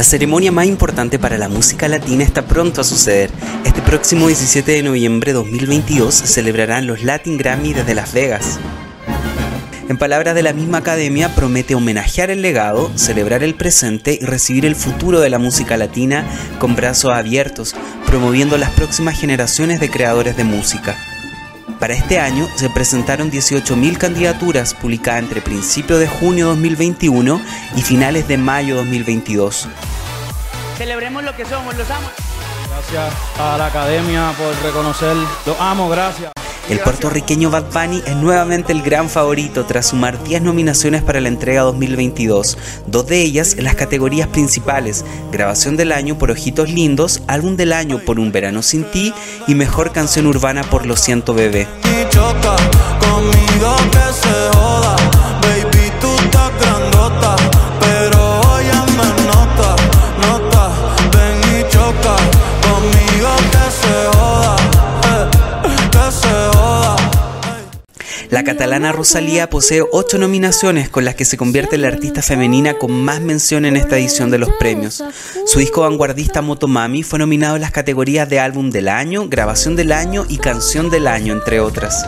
La ceremonia más importante para la música latina está pronto a suceder. Este próximo 17 de noviembre de 2022 se celebrarán los Latin Grammy desde Las Vegas. En palabras de la misma academia, promete homenajear el legado, celebrar el presente y recibir el futuro de la música latina con brazos abiertos, promoviendo las próximas generaciones de creadores de música. Para este año se presentaron 18.000 candidaturas publicadas entre principios de junio 2021 y finales de mayo 2022. Celebremos lo que somos, los amo. Gracias a la academia por reconocer, los amo, gracias. El puertorriqueño Bad Bunny es nuevamente el gran favorito tras sumar 10 nominaciones para la entrega 2022, dos de ellas en las categorías principales, grabación del año por Ojitos Lindos, álbum del año por Un Verano Sin Ti y mejor canción urbana por Lo Siento Bebé. La catalana Rosalía posee ocho nominaciones con las que se convierte en la artista femenina con más mención en esta edición de los premios. Su disco vanguardista Motomami fue nominado en las categorías de álbum del año, grabación del año y canción del año, entre otras.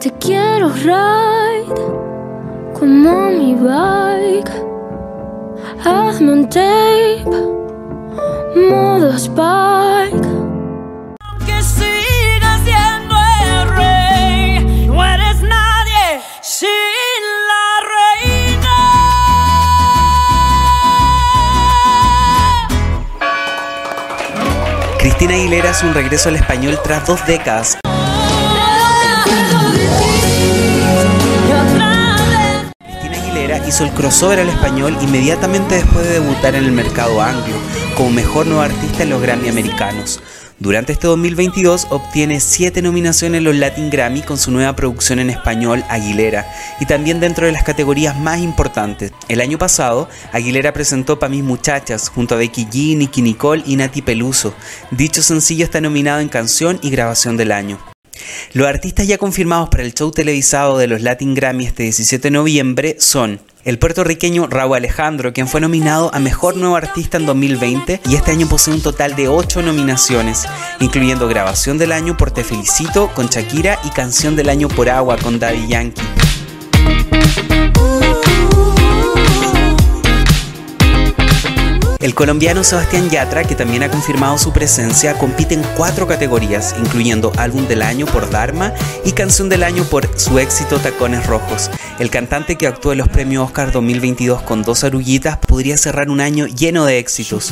Te quiero ride como mi bike. Hazme un tape, modo spike. Cristina Aguilera hace un regreso al español tras dos décadas. Cristina Aguilera hizo el crossover al español inmediatamente después de debutar en el mercado anglo, como mejor nueva artista en los Grammy americanos. Durante este 2022 obtiene 7 nominaciones en los Latin Grammy con su nueva producción en español Aguilera y también dentro de las categorías más importantes. El año pasado, Aguilera presentó Pa' mis muchachas junto a Becky G, Nicky Nicole y Nati Peluso. Dicho sencillo está nominado en canción y grabación del año. Los artistas ya confirmados para el show televisado de los Latin Grammy este 17 de noviembre son el puertorriqueño Raúl Alejandro, quien fue nominado a Mejor Nuevo Artista en 2020 y este año posee un total de 8 nominaciones, incluyendo Grabación del Año por Te Felicito con Shakira y Canción del Año por Agua con Daddy Yankee. El colombiano Sebastián Yatra, que también ha confirmado su presencia, compite en cuatro categorías, incluyendo Álbum del Año por Dharma y Canción del Año por su éxito Tacones Rojos. El cantante que actuó en los premios Oscar 2022 con dos arullitas podría cerrar un año lleno de éxitos.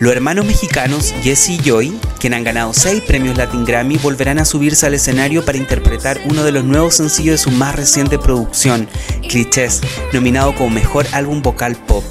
Los hermanos mexicanos Jesse y Joy, quien han ganado 6 premios Latin Grammy, volverán a subirse al escenario para interpretar uno de los nuevos sencillos de su más reciente producción, Clichés, nominado como Mejor Álbum Vocal Pop.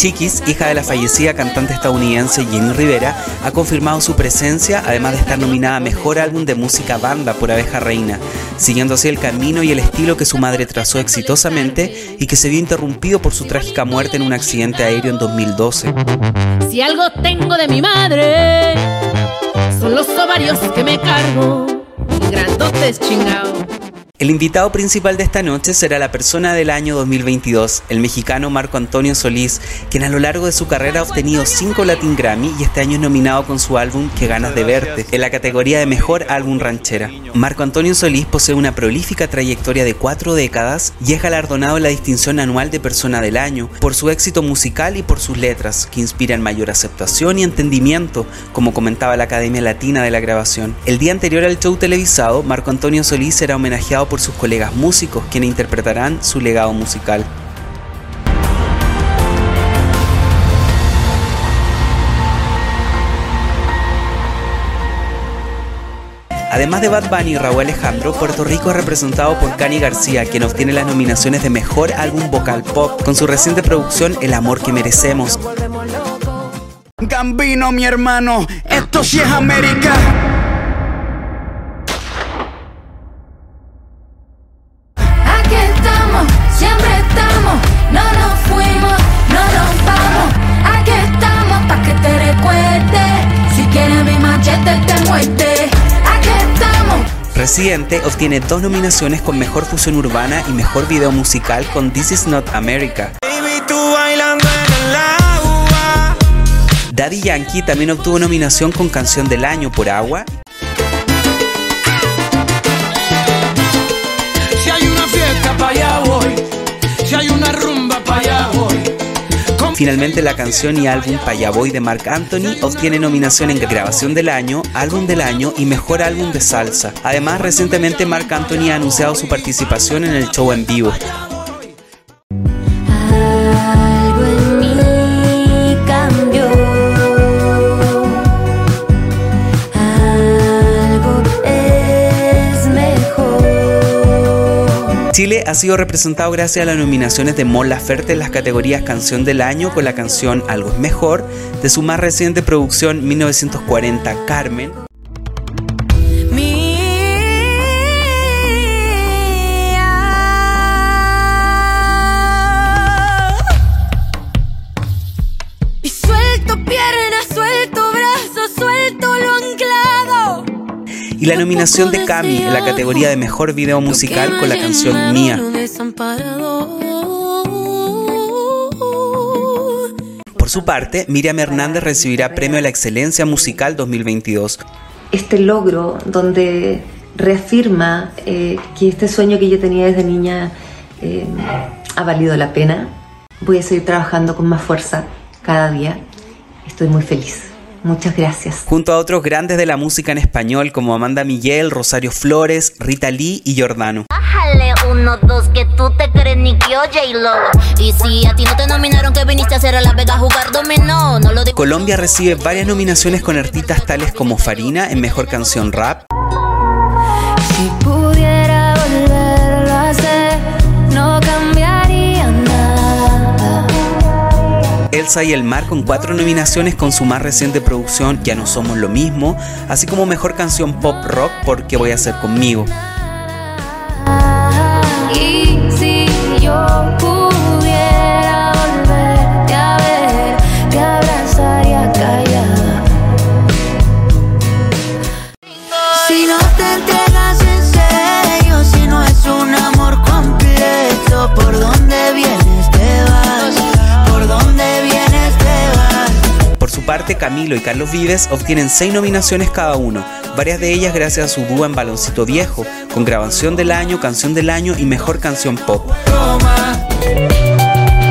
Chiquis, hija de la fallecida cantante estadounidense Jenny Rivera, ha confirmado su presencia, además de estar nominada a Mejor Álbum de Música Banda por Abeja Reina, siguiendo así el camino y el estilo que su madre trazó exitosamente y que se vio interrumpido por su trágica muerte en un accidente aéreo en 2012. Si algo tengo de mi madre, son los ovarios que me cargo, grandotes chingados. El invitado principal de esta noche será la persona del año 2022, el mexicano Marco Antonio Solís, quien a lo largo de su carrera ha obtenido 5 Latin Grammy y este año es nominado con su álbum Qué ganas de verte, en la categoría de Mejor Álbum Ranchera. Marco Antonio Solís posee una prolífica trayectoria de cuatro décadas y es galardonado en la distinción anual de Persona del Año por su éxito musical y por sus letras, que inspiran mayor aceptación y entendimiento, como comentaba la Academia Latina de la Grabación. El día anterior al show televisado, Marco Antonio Solís será homenajeado por sus colegas músicos quienes interpretarán su legado musical. Además de Bad Bunny y Raúl Alejandro, Puerto Rico es representado por Cani García, quien obtiene las nominaciones de Mejor Álbum Vocal Pop con su reciente producción El Amor que Merecemos. Gambino, mi hermano, esto sí es América. mi machete. Aquí estamos. Residente obtiene dos nominaciones con Mejor Fusión Urbana y Mejor Video Musical con This Is Not America. Daddy Yankee también obtuvo nominación con Canción del Año por Agua Si hay una fiesta, para allá voy. Si hay una rumba. Finalmente la canción y álbum Payaboy de Marc Anthony obtiene nominación en Grabación del Año, Álbum del Año y Mejor Álbum de Salsa. Además, recientemente Marc Anthony ha anunciado su participación en el show en vivo. Ha sido representado gracias a las nominaciones de Mon Laferte en las categorías Canción del Año con la canción Algo es Mejor, de su más reciente producción 1940 Carmen, y la nominación de Cami en la categoría de Mejor Video Musical con la canción Mía. Por su parte, Miriam Hernández recibirá Premio a la Excelencia Musical 2022. este logro donde reafirma eh, que este sueño que yo tenía desde niña eh, ha valido la pena. Voy a seguir trabajando con más fuerza cada día. Estoy muy feliz. Muchas gracias. Junto a otros grandes de la música en español como Amanda Miguel, Rosario Flores, Rita Lee y Giordano. Bájale uno, dos, que tú te crees ni que yo J-Lo. Y si a ti no te nominaron que viniste a hacer a La Vega a jugar dominó, no lo digo. Colombia recibe varias nominaciones con artistas tales como Farina en Mejor Canción Rap, Elsa y el Mar con cuatro nominaciones con su más reciente producción Ya no somos lo mismo, así como Mejor Canción Pop Rock por ¿Qué voy a hacer conmigo? Camilo y Carlos Vives obtienen seis nominaciones cada uno, varias de ellas gracias a su dúo en Baloncito Viejo, con Grabación del Año, Canción del Año y Mejor Canción Pop.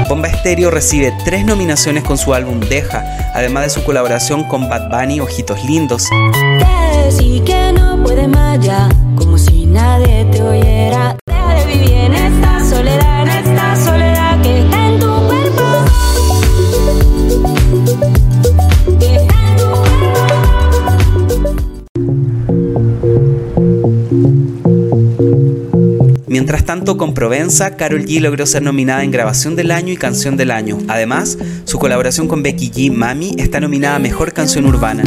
Bomba Estéreo recibe tres nominaciones con su álbum Deja, además de su colaboración con Bad Bunny Ojitos Lindos. Mientras tanto, con Provenza, Carol G logró ser nominada en Grabación del Año y Canción del Año. Además, su colaboración con Becky G, Mami, está nominada a Mejor Canción Urbana.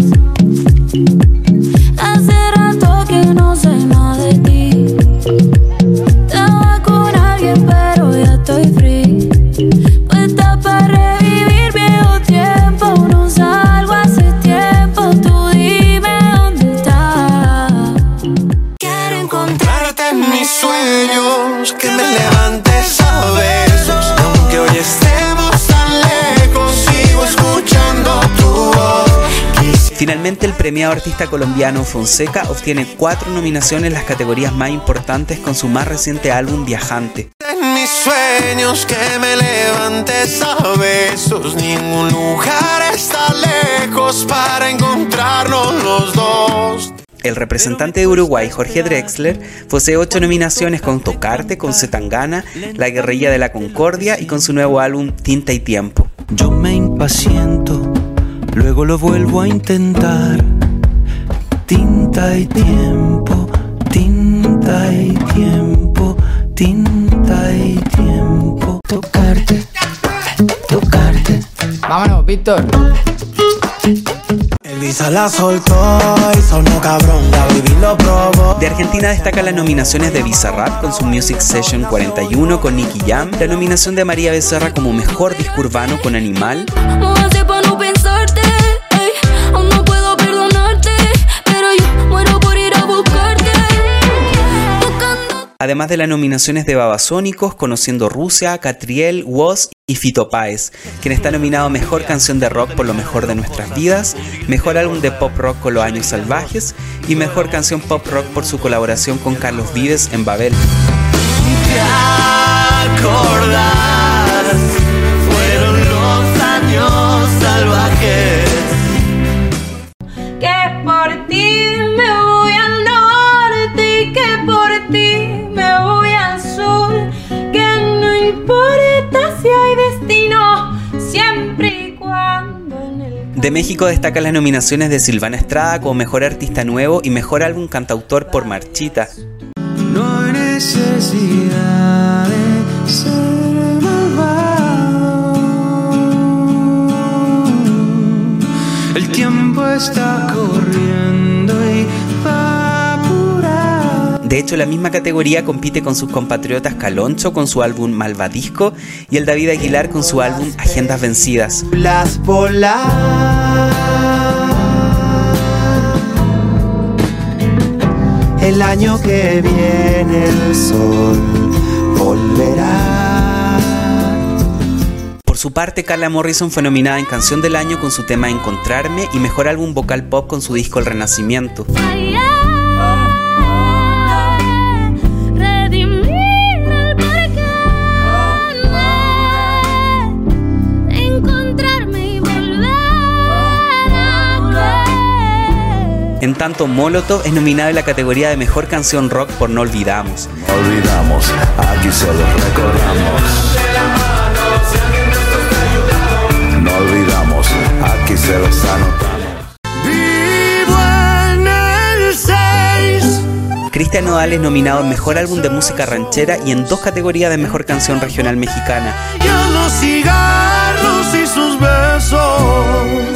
Finalmente, el premiado artista colombiano Fonseca obtiene cuatro nominaciones en las categorías más importantes con su más reciente álbum Viajante. En mis sueños, que me levantes a besos. Ningún lugar está lejos para encontrarnos los dos. El representante de Uruguay, Jorge Drexler, posee ocho nominaciones con Tocarte, con Zetangana, La Guerrilla de la Concordia y con su nuevo álbum Tinta y Tiempo. Yo me impaciento, luego lo vuelvo a intentar. Tinta y tiempo, tinta y tiempo, tinta y tiempo. Tocarte, tocarte. Vámonos, Víctor. Elvisa la soltó y sonó cabrón, la baby lo probó. De Argentina destacan las nominaciones de Bizarrap con su Music Session 41 con Nicky Jam, la nominación de María Becerra como Mejor Disco Urbano con Animal, además de las nominaciones de Babasónicos, Conociendo Rusia, Catriel, Woz y Fito Páez, quien está nominado a Mejor Canción de Rock por lo mejor de nuestras vidas, Mejor Álbum de Pop Rock con Los Años Salvajes y Mejor Canción Pop Rock por su colaboración con Carlos Vives en Babel. fueron los años salvajes. Que por ti me voy al norte y que por ti De México destacan las nominaciones de Silvana Estrada como Mejor Artista Nuevo y Mejor Álbum Cantautor por Marchita. No hay necesidad de ser. El tiempo está De hecho, la misma categoría compite con sus compatriotas Caloncho con su álbum Malvadisco y el David Aguilar con su álbum Agendas Vencidas. Las. El año que viene el sol volverá. Por su parte, Carla Morrison fue nominada en Canción del Año con su tema Encontrarme y Mejor Álbum Vocal Pop con su disco El Renacimiento. Ay, ay, En tanto, Molotov es nominada en la categoría de Mejor Canción Rock por No Olvidamos. olvidamos, aquí se los recordamos. No olvidamos, aquí se los anotamos. Vivo en el 6. Cristian Nodal es nominado en Mejor Álbum de Música Ranchera y en dos categorías de Mejor Canción Regional Mexicana. Ya los cigarros y sus besos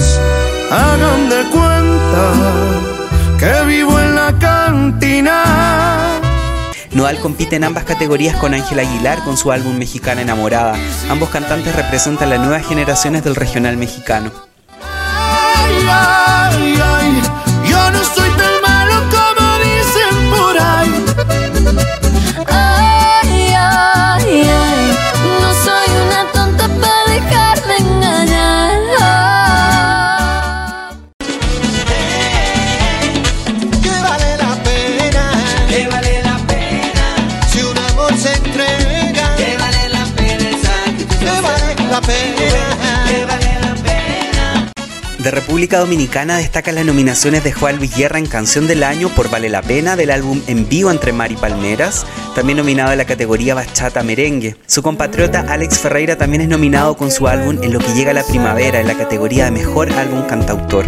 Compite en ambas categorías con Ángela Aguilar con su álbum Mexicana Enamorada. Ambos cantantes representan las nuevas generaciones del regional mexicano. De República Dominicana destacan las nominaciones de Juan Luis Guerra en Canción del Año por Vale la Pena del álbum En Vivo entre Mar y Palmeras, también nominado en la categoría Bachata Merengue. Su compatriota Alex Ferreira también es nominado con su álbum En lo que llega la primavera en la categoría de Mejor Álbum Cantautor.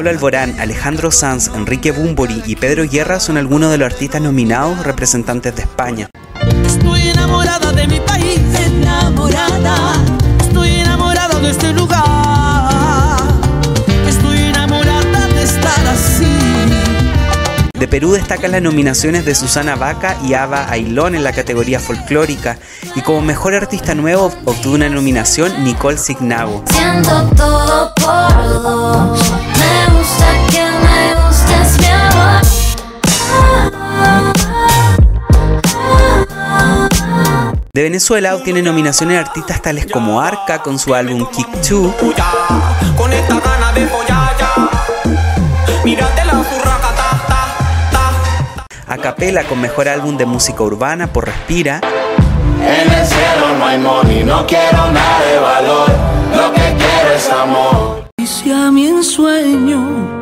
Pablo Alborán, Alejandro Sanz, Enrique Bumbori y Pedro Guerra son algunos de los artistas nominados representantes de España. Estoy enamorada de mi país, enamorada. Estoy enamorada de este lugar. De Perú destacan las nominaciones de Susana Vaca y Ava Ailón en la categoría folclórica y como mejor artista nuevo obtuvo una nominación Nicole Signago. Siento todo por dos. Me gusta que me gustes, mi amor. De Venezuela obtiene nominaciones artistas tales como Arca con su álbum Kick 2, ta. Acapela con mejor álbum de música urbana por Respira, En el cielo no hay money, no quiero nada de valor. Lo que quiero es amor. Y si a mi ensueño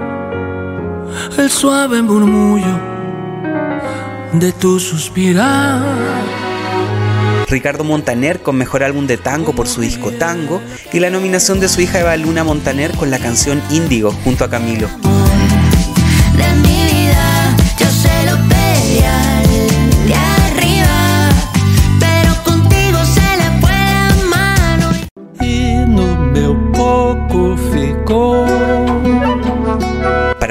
el suave murmullo de tu suspirar. Ricardo Montaner con mejor álbum de tango por su disco Tango y la nominación de su hija Eva Luna Montaner con la canción Índigo junto a Camilo. De mi vida yo sé lo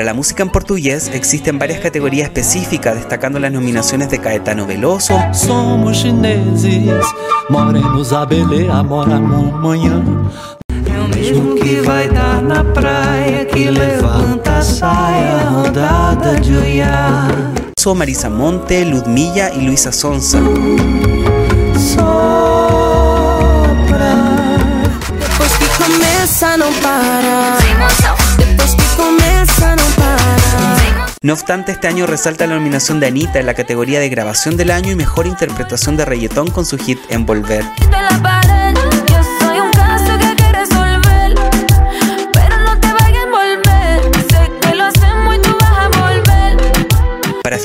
la música en portugués existen varias categorías específicas, destacando las nominaciones de Caetano Veloso, Somos chineses, morenos a Belê, amora manhã. É o mesmo que vai dar na praia, que levanta a saia, rodada de olhar. Marisa Monte, Ludmilla y Luisa Sonza. Depois que começa, não para. No obstante, este año resalta la nominación de Anita en la categoría de grabación del año y mejor interpretación de reggaetón con su hit Envolver.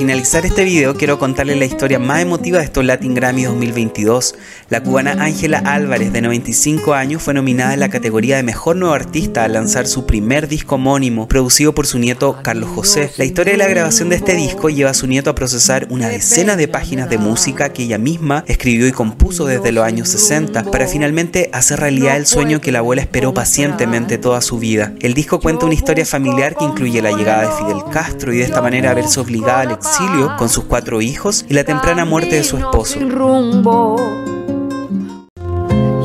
Finalizar este video quiero contarles la historia más emotiva de estos Latin Grammy 2022. La cubana Ángela Álvarez, de 95 años, fue nominada en la categoría de Mejor Nuevo Artista al lanzar su primer disco homónimo, producido por su nieto Carlos José. La historia de la grabación de este disco lleva a su nieto a procesar una decena de páginas de música que ella misma escribió y compuso desde los años 60, para finalmente hacer realidad el sueño que la abuela esperó pacientemente toda su vida. El disco cuenta una historia familiar que incluye la llegada de Fidel Castro y de esta manera verse obligada al exilio con sus cuatro hijos y la temprana muerte de su esposo. Rumbo.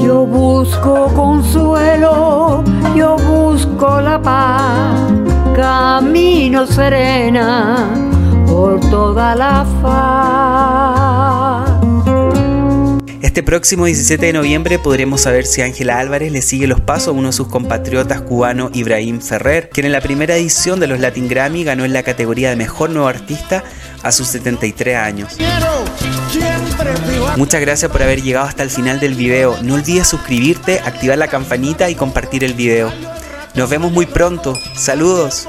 Yo busco consuelo, yo busco la paz, camino serena por toda la faz. Este próximo 17 de noviembre podremos saber si Ángela Álvarez le sigue los pasos a uno de sus compatriotas cubano Ibrahim Ferrer, quien en la primera edición de los Latin Grammy ganó en la categoría de Mejor Nuevo Artista a sus 73 años. Muchas gracias por haber llegado hasta el final del video. No olvides suscribirte, activar la campanita y compartir el video. Nos vemos muy pronto. Saludos.